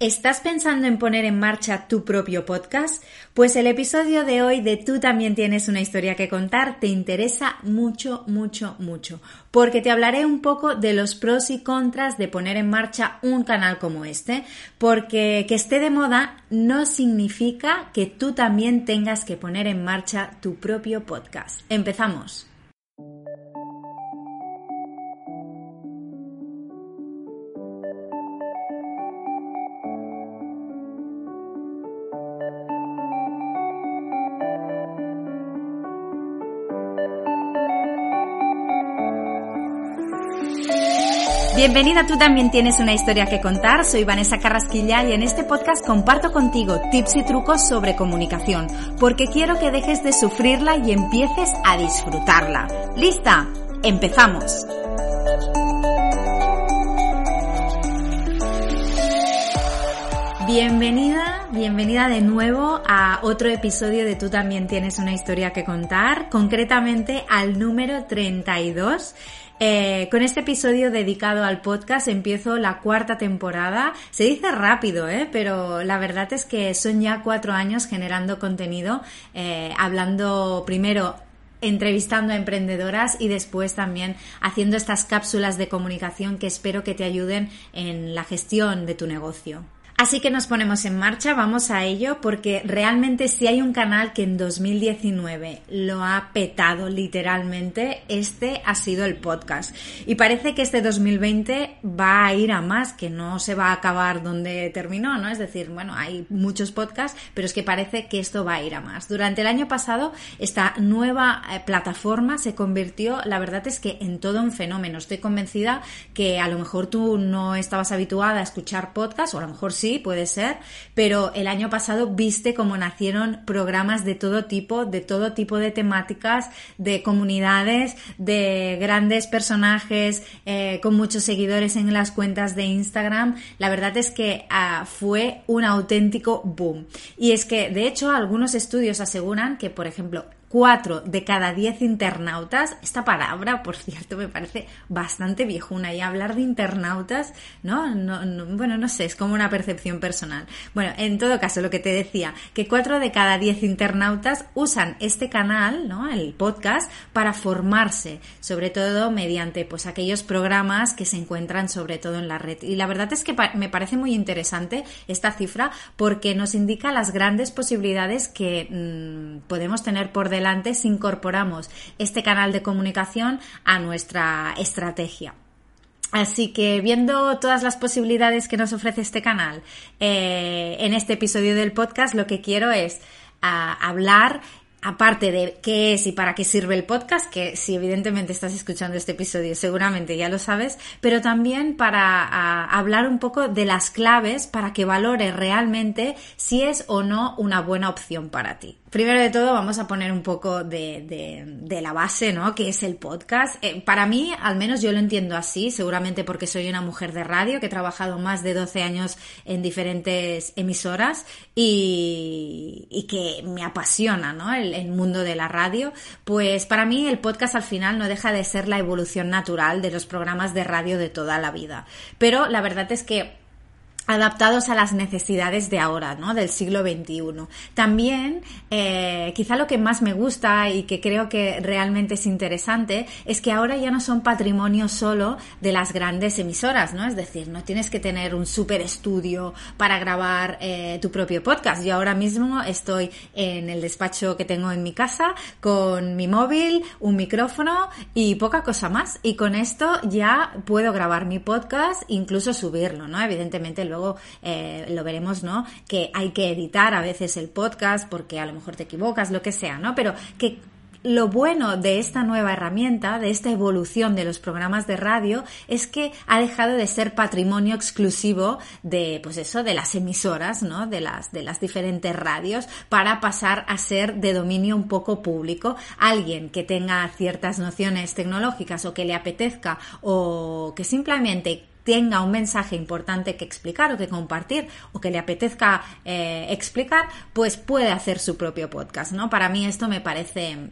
¿Estás pensando en poner en marcha tu propio podcast? Pues el episodio de hoy de Tú también tienes una historia que contar te interesa mucho, mucho, mucho, porque te hablaré un poco de los pros y contras de poner en marcha un canal como este, porque que esté de moda no significa que tú también tengas que poner en marcha tu propio podcast. Empezamos. Bienvenida, tú también tienes una historia que contar. Soy Vanessa Carrasquilla y en este podcast comparto contigo tips y trucos sobre comunicación, porque quiero que dejes de sufrirla y empieces a disfrutarla. ¿Lista? Empezamos. Bienvenida, bienvenida de nuevo a otro episodio de Tú también tienes una historia que contar, concretamente al número 32 eh, con este episodio dedicado al podcast empiezo la cuarta temporada. Se dice rápido, ¿eh? pero la verdad es que son ya cuatro años generando contenido, eh, hablando primero entrevistando a emprendedoras y después también haciendo estas cápsulas de comunicación que espero que te ayuden en la gestión de tu negocio. Así que nos ponemos en marcha, vamos a ello, porque realmente si hay un canal que en 2019 lo ha petado literalmente, este ha sido el podcast. Y parece que este 2020 va a ir a más, que no se va a acabar donde terminó, ¿no? Es decir, bueno, hay muchos podcasts, pero es que parece que esto va a ir a más. Durante el año pasado, esta nueva eh, plataforma se convirtió, la verdad es que en todo un fenómeno. Estoy convencida que a lo mejor tú no estabas habituada a escuchar podcasts, o a lo mejor sí, puede ser, pero el año pasado viste cómo nacieron programas de todo tipo, de todo tipo de temáticas, de comunidades, de grandes personajes, eh, con muchos seguidores en las cuentas de Instagram. La verdad es que ah, fue un auténtico boom. Y es que, de hecho, algunos estudios aseguran que, por ejemplo, 4 de cada 10 internautas, esta palabra, por cierto, me parece bastante viejuna y hablar de internautas, ¿no? No, Bueno, no sé, es como una percepción personal. Bueno, en todo caso, lo que te decía, que 4 de cada 10 internautas usan este canal, ¿no? El podcast, para formarse, sobre todo mediante pues aquellos programas que se encuentran sobre todo en la red. Y la verdad es que me parece muy interesante esta cifra porque nos indica las grandes posibilidades que mm, podemos tener por delante si incorporamos este canal de comunicación a nuestra estrategia. Así que viendo todas las posibilidades que nos ofrece este canal eh, en este episodio del podcast, lo que quiero es ah, hablar aparte de qué es y para qué sirve el podcast, que si evidentemente estás escuchando este episodio seguramente ya lo sabes, pero también para ah, hablar un poco de las claves para que valores realmente si es o no una buena opción para ti. Primero de todo vamos a poner un poco de, de, la base, ¿no? Que es el podcast. Eh, para mí, al menos yo lo entiendo así, seguramente porque soy una mujer de radio que he trabajado más de 12 años en diferentes emisoras y, y que me apasiona, ¿no? El mundo de la radio. Pues para mí el podcast al final no deja de ser la evolución natural de los programas de radio de toda la vida. Pero la verdad es que adaptados a las necesidades de ahora, ¿no? Del siglo XXI. También, eh, quizá lo que más me gusta y que creo que realmente es interesante es que ahora ya no son patrimonio solo de las grandes emisoras, ¿no? Es decir, no tienes que tener un super estudio para grabar eh, tu propio podcast. Yo ahora mismo estoy en el despacho que tengo en mi casa con mi móvil, un micrófono y poca cosa más. Y con esto ya puedo grabar mi podcast, incluso subirlo, ¿no? Evidentemente luego eh, lo veremos, ¿no? Que hay que editar a veces el podcast porque a lo mejor te equivocas, lo que sea, ¿no? Pero que lo bueno de esta nueva herramienta, de esta evolución de los programas de radio, es que ha dejado de ser patrimonio exclusivo de, pues eso, de las emisoras, ¿no? De las, de las diferentes radios, para pasar a ser de dominio un poco público. Alguien que tenga ciertas nociones tecnológicas o que le apetezca o que simplemente tenga un mensaje importante que explicar o que compartir o que le apetezca eh, explicar, pues puede hacer su propio podcast, ¿no? Para mí esto me parece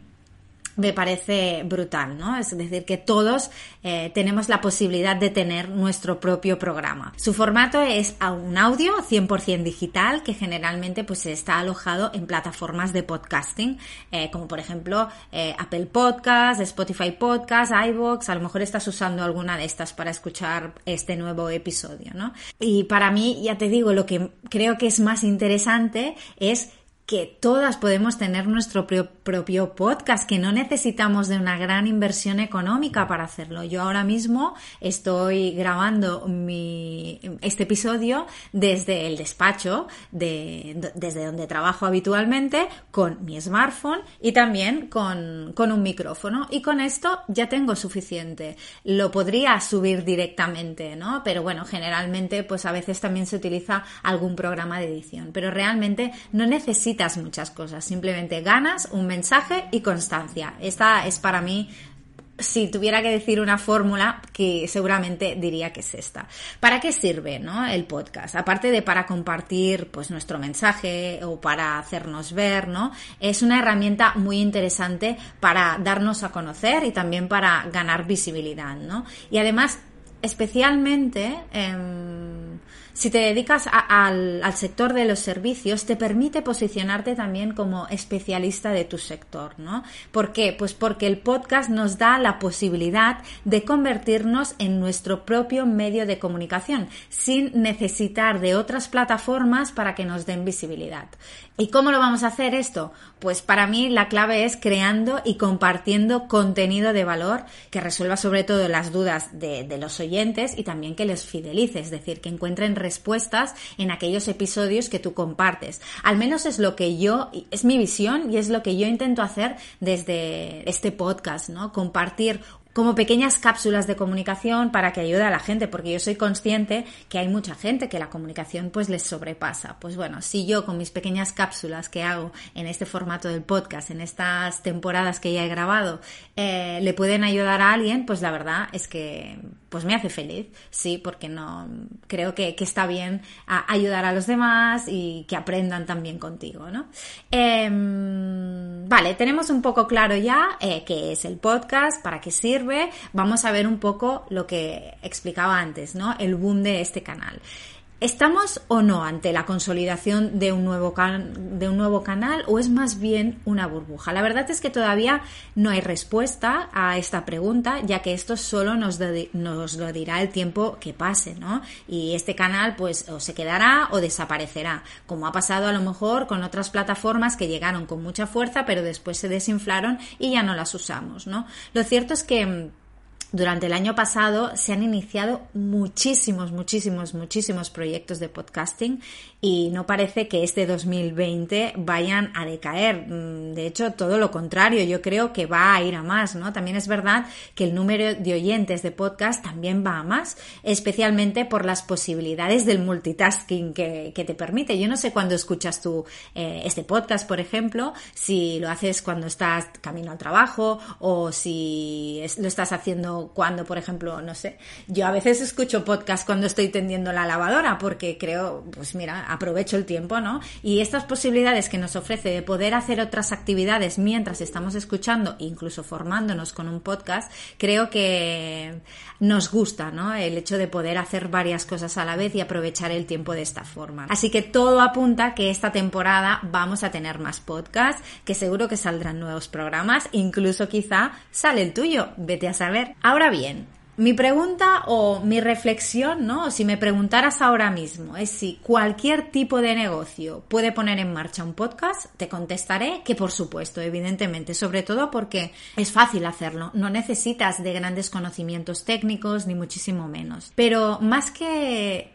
me parece brutal, ¿no? Es decir, que todos eh, tenemos la posibilidad de tener nuestro propio programa. Su formato es un audio 100% digital que generalmente pues está alojado en plataformas de podcasting, eh, como por ejemplo eh, Apple Podcast, Spotify Podcast, iVoox, a lo mejor estás usando alguna de estas para escuchar este nuevo episodio, ¿no? Y para mí, ya te digo, lo que creo que es más interesante es que todas podemos tener nuestro propio podcast, que no necesitamos de una gran inversión económica para hacerlo. Yo ahora mismo estoy grabando mi, este episodio desde el despacho, de, desde donde trabajo habitualmente, con mi smartphone y también con, con un micrófono. Y con esto ya tengo suficiente. Lo podría subir directamente, ¿no? Pero bueno, generalmente pues a veces también se utiliza algún programa de edición. Pero realmente no necesito muchas cosas, simplemente ganas, un mensaje y constancia. Esta es para mí si tuviera que decir una fórmula, que seguramente diría que es esta. ¿Para qué sirve ¿no? el podcast? Aparte de para compartir pues, nuestro mensaje o para hacernos ver, ¿no? Es una herramienta muy interesante para darnos a conocer y también para ganar visibilidad, ¿no? Y además, especialmente. Em, si te dedicas al, sector de los servicios, te permite posicionarte también como especialista de tu sector, ¿no? ¿Por qué? Pues porque el podcast nos da la posibilidad de convertirnos en nuestro propio medio de comunicación, sin necesitar de otras plataformas para que nos den visibilidad. ¿Y cómo lo vamos a hacer esto? Pues para mí la clave es creando y compartiendo contenido de valor que resuelva sobre todo las dudas de, de los oyentes y también que les fidelice, es decir, que encuentren respuestas en aquellos episodios que tú compartes. Al menos es lo que yo, es mi visión y es lo que yo intento hacer desde este podcast, ¿no? Compartir como pequeñas cápsulas de comunicación para que ayude a la gente, porque yo soy consciente que hay mucha gente que la comunicación pues les sobrepasa. Pues bueno, si yo con mis pequeñas cápsulas que hago en este formato del podcast, en estas temporadas que ya he grabado, eh, le pueden ayudar a alguien, pues la verdad es que pues me hace feliz, sí, porque no creo que, está bien ayudar a los demás y que aprendan también contigo, ¿no? Em, vale, tenemos un poco claro ya eh, qué es el podcast, para qué sirve. Vamos a ver un poco lo que explicaba antes, ¿no? El boom de este canal. ¿Estamos o no ante la consolidación de un, nuevo de un nuevo canal o es más bien una burbuja? La verdad es que todavía no hay respuesta a esta pregunta, ya que esto solo nos, nos lo dirá el tiempo que pase, ¿no? Y este canal pues o se quedará o desaparecerá, como ha pasado a lo mejor con otras plataformas que llegaron con mucha fuerza pero después se desinflaron y ya no las usamos, ¿no? Lo cierto es que mm, durante el año pasado se han iniciado muchísimos, muchísimos, muchísimos proyectos de podcasting y no parece que este 2020 vayan a decaer. Mm, de hecho, todo lo contrario, yo creo que va a ir a más, ¿no? También es verdad que el número de oyentes de podcast también va a más, especialmente por las posibilidades del multitasking que, te permite. Yo no sé cuándo escuchas tú eh, este podcast, por ejemplo, si lo haces cuando estás camino al trabajo o si lo estás haciendo cuando, por ejemplo, no sé, yo a veces escucho podcast cuando estoy tendiendo la lavadora porque creo, pues mira, aprovecho el tiempo, ¿no? Y estas posibilidades que nos ofrece de poder hacer otras actividades mientras estamos escuchando, incluso formándonos con un podcast, creo que nos gusta, ¿no? El hecho de poder hacer varias cosas a la vez y aprovechar el tiempo de esta forma. Así que todo apunta que esta temporada vamos a tener más podcasts, que seguro que saldrán nuevos programas, incluso quizá sale el tuyo, vete a saber. Ahora bien, mi pregunta o mi reflexión, ¿no? Si me preguntaras ahora mismo, es si cualquier tipo de negocio puede poner en marcha un podcast, te contestaré que por supuesto, evidentemente, sobre todo porque es fácil hacerlo, no necesitas de grandes conocimientos técnicos ni muchísimo menos. Pero más que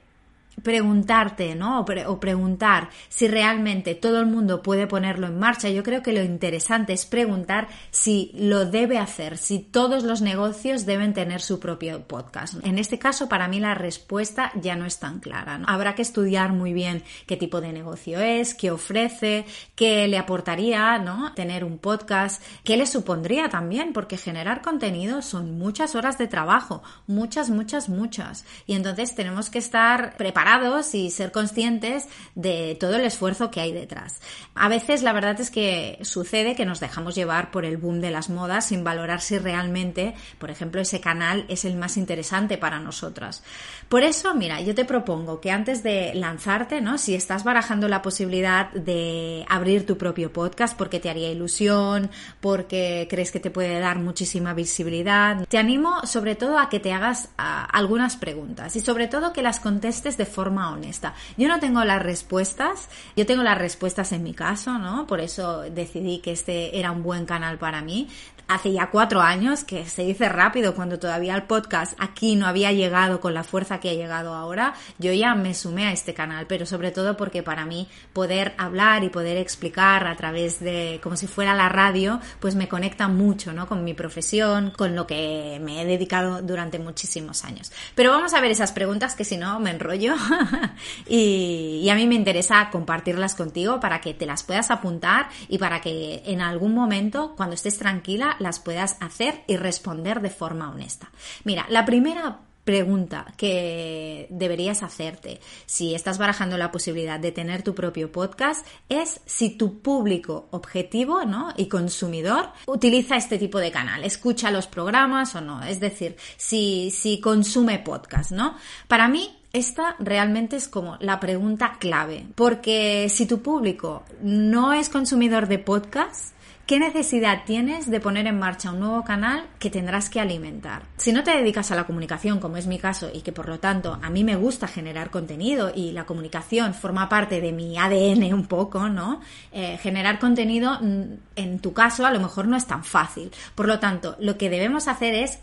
preguntarte, ¿no? O, preguntar si realmente todo el mundo puede ponerlo en marcha. Yo creo que lo interesante es preguntar si lo debe hacer, si todos los negocios deben tener su propio podcast. En este caso, para mí la respuesta ya no es tan clara. Habrá que estudiar muy bien qué tipo de negocio es, qué ofrece, qué le aportaría, ¿no? Tener un podcast, qué le supondría también, porque generar contenido son muchas horas de trabajo, muchas, muchas, muchas. Y entonces tenemos que estar preparados y ser conscientes de todo el esfuerzo que hay detrás. A veces la verdad es que sucede que nos dejamos llevar por el boom de las modas sin valorar si realmente, por ejemplo, ese canal es el más interesante para nosotras. Por eso, mira, yo te propongo que antes de lanzarte, ¿no? Si estás barajando la posibilidad de abrir tu propio podcast porque te haría ilusión, porque crees que te puede dar muchísima visibilidad, te animo sobre todo a que te hagas algunas preguntas y sobre todo que las contestes de forma honesta. Yo no tengo las respuestas, yo tengo las respuestas en mi caso, ¿no? Por eso decidí que este era un buen canal para mí hace ya cuatro años, que se dice rápido cuando todavía el podcast aquí no había llegado con la fuerza que ha llegado ahora, yo ya me sumé a este canal, pero sobre todo porque para mí poder hablar y poder explicar a través de, como si fuera la radio, pues me conecta mucho, ¿no? Con mi profesión, con lo que me he dedicado durante muchísimos años. Pero vamos a ver esas preguntas que si no me enrollo y, y a mí me interesa compartirlas contigo para que te las puedas apuntar y para que en algún momento, cuando estés tranquila, las puedas hacer y responder de forma honesta. Mira, la primera pregunta que deberías hacerte si estás barajando la posibilidad de tener tu propio podcast es si tu público objetivo ¿no? y consumidor utiliza este tipo de canal, escucha los programas o no, es decir, si, si consume podcast, ¿no? Para mí esta realmente es como la pregunta clave, porque si tu público no es consumidor de podcast, ¿Qué necesidad tienes de poner en marcha un nuevo canal que tendrás que alimentar? Si no te dedicas a la comunicación, como es mi caso, y que por lo tanto a mí me gusta generar contenido y la comunicación forma parte de mi ADN un poco, ¿no? Eh, generar contenido mm, en tu caso a lo mejor no es tan fácil. Por lo tanto, lo que debemos hacer es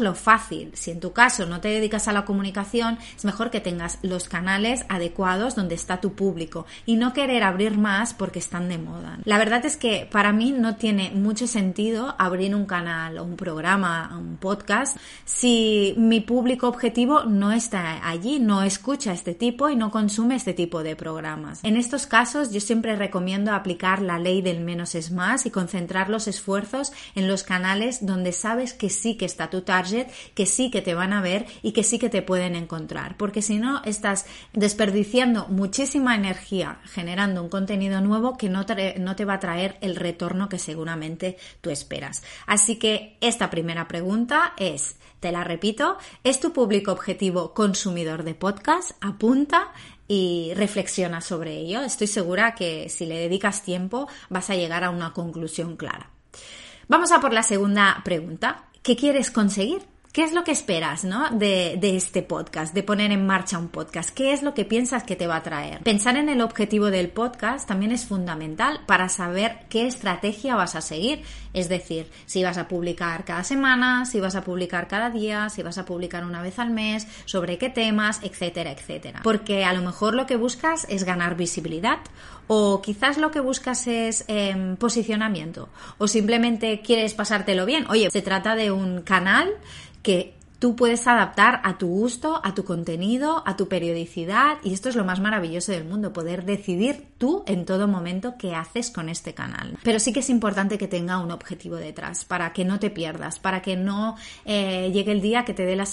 lo fácil. Si en tu caso no te dedicas a la comunicación, es mejor que tengas los canales adecuados donde está tu público y no querer abrir más porque están de moda. La verdad es que para mí no tiene mucho sentido abrir un canal o un programa, un podcast, si mi público objetivo no está allí, no escucha este tipo y no consume este tipo de programas. En estos casos yo siempre recomiendo aplicar la ley del menos es más y concentrar los esfuerzos en los canales donde sabes que sí que tu target, que sí que te van a ver y que sí que te pueden encontrar. Porque si no, estás desperdiciando muchísima energía generando un contenido nuevo que no te, no te va a traer el retorno que seguramente tú esperas. Así que esta primera pregunta es, te la repito, ¿es tu público objetivo consumidor de podcast? Apunta y reflexiona sobre ello. Estoy segura que si le dedicas tiempo vas a llegar a una conclusión clara. Vamos a por la segunda pregunta. ¿Qué quieres conseguir? ¿Qué es lo que esperas ¿no? de, este podcast, de poner en marcha un podcast? ¿Qué es lo que piensas que te va a traer? Pensar en el objetivo del podcast también es fundamental para saber qué estrategia vas a seguir. Es decir, si vas a publicar cada semana, si vas a publicar cada día, si vas a publicar una vez al mes, sobre qué temas, etcétera, etcétera. Porque a lo mejor lo que buscas es ganar visibilidad o quizás lo que buscas es em, posicionamiento o simplemente quieres pasártelo bien. Oye, se trata de un canal que Tú puedes adaptar a tu gusto, a tu contenido, a tu periodicidad y esto es lo más maravilloso del mundo, poder decidir tú en todo momento qué haces con este canal. Pero sí que es importante que tenga un objetivo detrás para que no te pierdas, para que no eh, llegue el día que te dé la,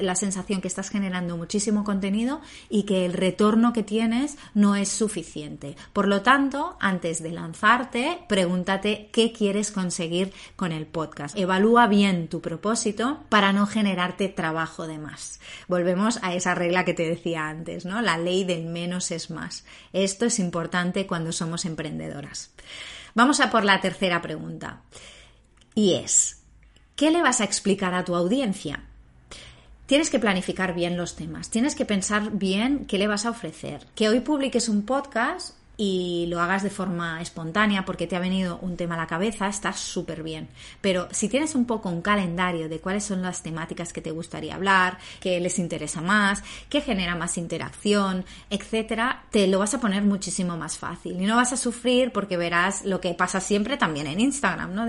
la sensación que estás generando muchísimo contenido y que el retorno que tienes no es suficiente. Por lo tanto, antes de lanzarte, pregúntate qué quieres conseguir con el podcast. Evalúa bien tu propósito para no generar trabajo de más. Volvemos a esa regla que te decía antes, ¿no? La ley del menos es más. Esto es importante cuando somos emprendedoras. Vamos a por la tercera pregunta. Y es, ¿qué le vas a explicar a tu audiencia? Tienes que planificar bien los temas, tienes que pensar bien qué le vas a ofrecer. Que hoy publiques un podcast y lo hagas de forma espontánea porque te ha venido un tema a la cabeza, está súper bien. Pero si tienes un poco un calendario de cuáles son las temáticas que te gustaría hablar, qué les interesa más, qué genera más interacción, etcétera, te lo vas a poner muchísimo más fácil y no vas a sufrir porque verás lo que pasa siempre también en Instagram, ¿no?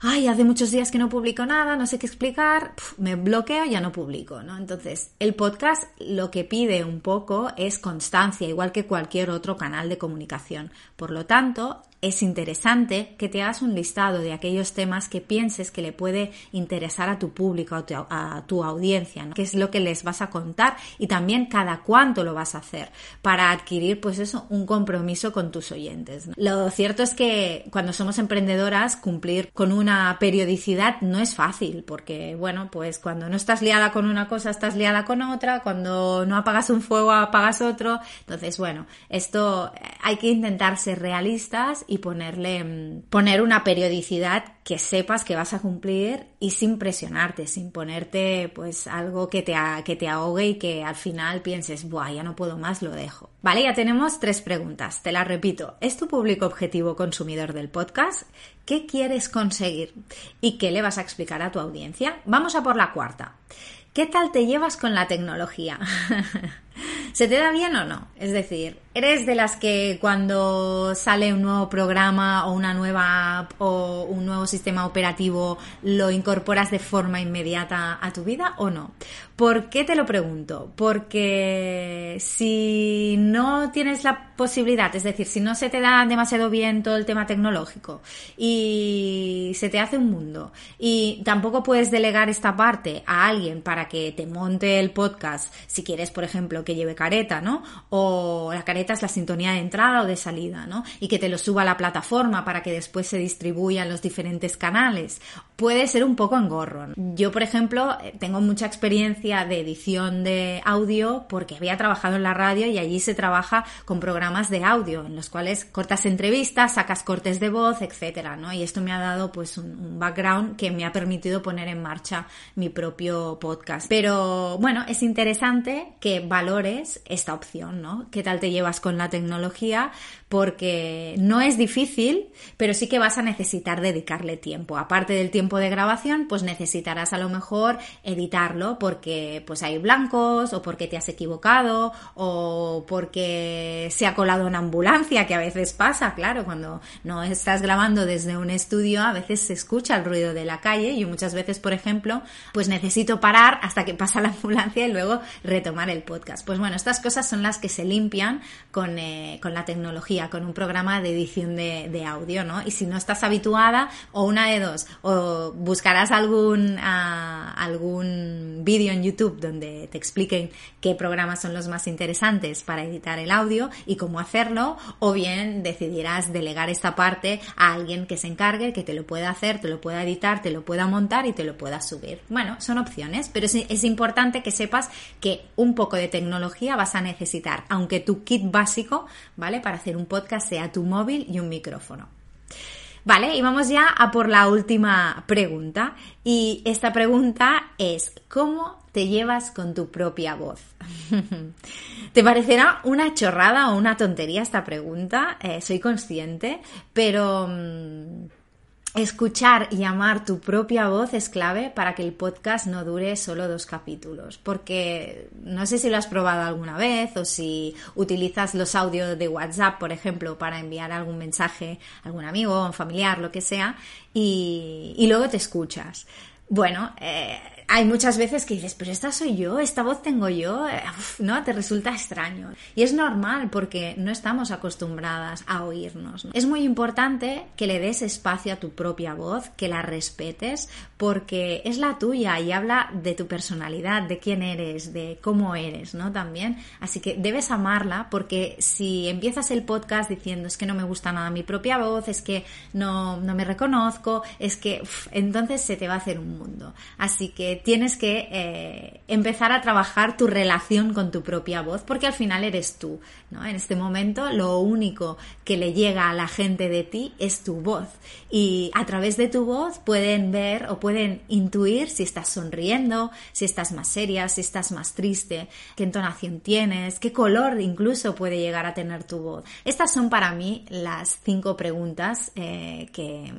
Ay, hace muchos días que no publico nada, no sé qué explicar, me bloqueo, ya no publico, ¿no? Entonces, el podcast lo que pide un poco es constancia, igual que cualquier otro canal de comunicación. Por lo tanto, es interesante que te hagas un listado de aquellos temas que pienses que le puede interesar a tu público, a tu, audiencia, ¿no? qué es lo que les vas a contar y también cada cuánto lo vas a hacer para adquirir pues eso, un compromiso con tus oyentes. Lo cierto es que cuando somos emprendedoras cumplir con una periodicidad no es fácil porque bueno, pues cuando no estás liada con una cosa estás liada con otra, cuando no apagas un fuego apagas otro, entonces bueno, esto eh, hay que intentar ser realistas y ponerle, mm, poner una periodicidad que sepas que vas a cumplir y sin presionarte, sin ponerte pues algo que te, que te ahogue y que al final pienses, buah, ya no puedo más, lo dejo. Vale, ya tenemos tres preguntas, te las repito. ¿Es tu público objetivo consumidor del podcast? ¿Qué quieres conseguir? ¿Y qué le vas a explicar a tu audiencia? Vamos a por la cuarta. ¿Qué tal te llevas con la tecnología? ¿Se te da bien o no? Es decir, ¿eres de las que cuando sale un nuevo programa o una nueva app o un nuevo sistema operativo lo incorporas de forma inmediata a tu vida o no? ¿Por qué te lo pregunto? Porque si no tienes la posibilidad, es decir, si no se te da demasiado bien todo el tema tecnológico y se te hace un mundo y tampoco puedes delegar esta parte a alguien para que te monte el podcast, si quieres, por ejemplo, que lleve careta, ¿no? O la careta es la sintonía de entrada o de salida, ¿no? Y que te lo suba a la plataforma para que después se distribuya en los diferentes canales. Puede ser un poco engorro. Yo, por ejemplo, tengo mucha experiencia de edición de audio porque había trabajado en la radio y allí se trabaja con programas de audio en los cuales cortas entrevistas, sacas cortes de voz, etcétera, ¿no? Y esto me ha dado pues un, background que me ha permitido poner en marcha mi propio podcast. Pero bueno, es interesante que valores esta opción, ¿no? ¿Qué tal te llevas con la tecnología? Porque no es difícil, pero sí que vas a necesitar dedicarle tiempo. Aparte del tiempo de grabación, pues necesitarás a lo mejor editarlo porque pues hay blancos o porque te has equivocado o porque se ha colado una ambulancia, que a veces pasa, claro, cuando no estás grabando desde un estudio, a veces se escucha el ruido de la calle. y muchas veces, por ejemplo, pues necesito parar hasta que pasa la ambulancia y luego retomar el podcast. Pues bueno, estas cosas son las que se limpian con, eh, la tecnología, con un programa de edición de, audio, ¿no? Y si no estás habituada, o una de dos, o buscarás algún, ah, algún vídeo en YouTube donde te expliquen qué programas son los más interesantes para editar el audio y cómo hacerlo, o bien decidirás delegar esta parte a alguien que se encargue, que te lo pueda hacer, te lo pueda editar, te lo pueda montar y te lo pueda subir. Bueno, son opciones, pero es, importante que sepas que un poco de tecnología vas a necesitar, aunque tu kit básico, ¿vale? Para hacer un podcast sea tu móvil y un micrófono. Vale, y vamos ya a por la última pregunta. Y esta pregunta es, ¿cómo te llevas con tu propia voz? ¿Te parecerá una chorrada o una tontería esta pregunta? Eh, soy consciente, pero... Mm, escuchar y amar tu propia voz es clave para que el podcast no dure solo dos capítulos. Porque no sé si lo has probado alguna vez o si utilizas los audios de WhatsApp, por ejemplo, para enviar algún mensaje a algún amigo, o un familiar, lo que sea, y, y luego te escuchas. Bueno, eh, hay muchas veces que dices, pero esta soy yo, esta voz tengo yo, eh, ¿no? Te resulta extraño. Y es normal porque no estamos acostumbradas a oírnos. Es muy importante que le des espacio a tu propia voz, que la respetes, porque es la tuya y habla de tu personalidad, de quién eres, de cómo eres, ¿no? También. Así que debes amarla porque si empiezas el podcast diciendo es que no me gusta nada mi propia voz, es que no, no me reconozco, es que entonces se te va a hacer un mundo. Así que tienes que eh, empezar a trabajar tu relación con tu propia voz, porque al final eres tú, ¿no? En este momento lo único que le llega a la gente de ti es tu voz. Y a través de tu voz pueden ver o pueden intuir si estás sonriendo, si estás más seria, si estás más triste, qué entonación tienes, qué color incluso puede llegar a tener tu voz. Estas son para mí las cinco preguntas eh, que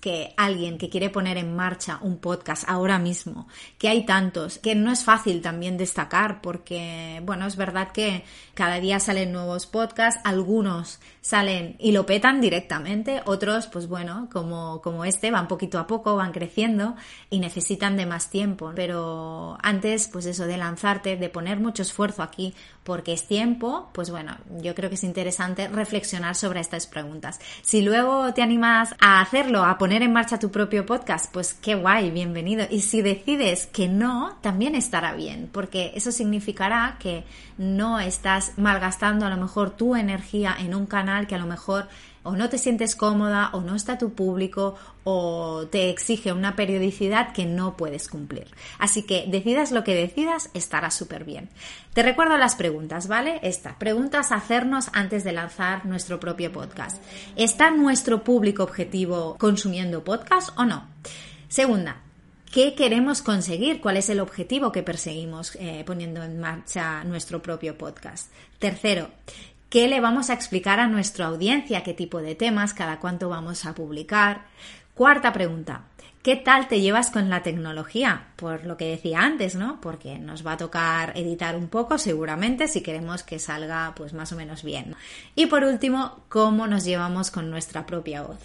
que alguien que quiere poner en marcha un podcast ahora mismo, que hay tantos, que no es fácil también destacar porque, bueno, es verdad que cada día salen nuevos podcasts, algunos salen y lo petan directamente, otros, pues bueno, como, como este, van poquito a poco, van creciendo y necesitan de más tiempo. Pero antes, pues eso, de lanzarte, de poner mucho esfuerzo aquí, porque es tiempo, pues bueno, yo creo que es interesante reflexionar sobre estas preguntas. Si luego te animas a hacerlo, a poner en marcha tu propio podcast, pues qué guay, bienvenido. Y si decides que no, también estará bien, porque eso significará que no estás malgastando a lo mejor tu energía en un canal que a lo mejor o no te sientes cómoda o no está tu público o te exige una periodicidad que no puedes cumplir. Así que decidas lo que decidas, estará súper bien. Te recuerdo las preguntas, ¿vale? Estas preguntas a hacernos antes de lanzar nuestro propio podcast. ¿Está nuestro público objetivo consumiendo podcast o no? Segunda, ¿Qué queremos conseguir? ¿Cuál es el objetivo que perseguimos eh, poniendo en marcha nuestro propio podcast? Tercero, ¿qué le vamos a explicar a nuestra audiencia? ¿Qué tipo de temas? ¿Cada cuánto vamos a publicar? Cuarta pregunta, ¿Qué tal te llevas con la tecnología? Por lo que decía antes, ¿no? Porque nos va a tocar editar un poco seguramente si queremos que salga pues más o menos bien. Y por último, ¿cómo nos llevamos con nuestra propia voz?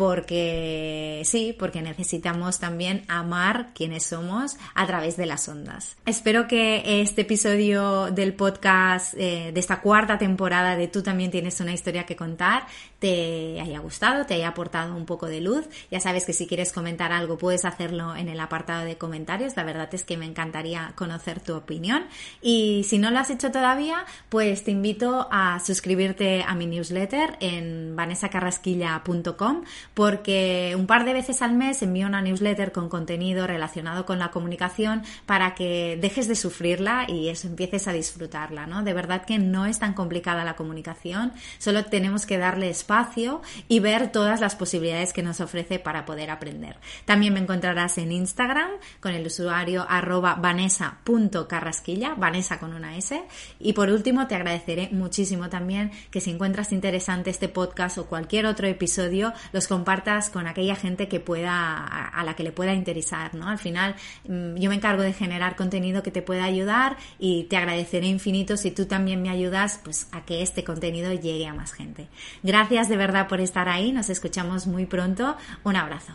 Porque sí, porque necesitamos también amar quienes somos a través de las ondas. Espero que este episodio del podcast eh, de esta cuarta temporada de Tú también tienes una historia que contar te haya gustado, te haya aportado un poco de luz. Ya sabes que si quieres comentar algo puedes hacerlo en el apartado de comentarios. La verdad es que me encantaría conocer tu opinión. Y si no lo has hecho todavía, pues te invito a suscribirte a mi newsletter en vanessacarrasquilla.com porque un par de veces al mes envío una newsletter con contenido relacionado con la comunicación para que dejes de sufrirla y eso empieces a disfrutarla, ¿no? De verdad que no es tan complicada la comunicación, solo tenemos que darle espacio y ver todas las posibilidades que nos ofrece para poder aprender. También me encontrarás en Instagram con el usuario arroba vanessa.carrasquilla, Vanessa con una S. Y por último, te agradeceré muchísimo también que si encuentras interesante este podcast o cualquier otro episodio, los compartas con aquella gente que pueda, a la que le pueda interesar, ¿no? Al final, mm, yo me encargo de generar contenido que te pueda ayudar y te agradeceré infinito si tú también me ayudas, pues, a que este contenido llegue a más gente. Gracias de verdad por estar ahí, nos escuchamos muy pronto. Un abrazo.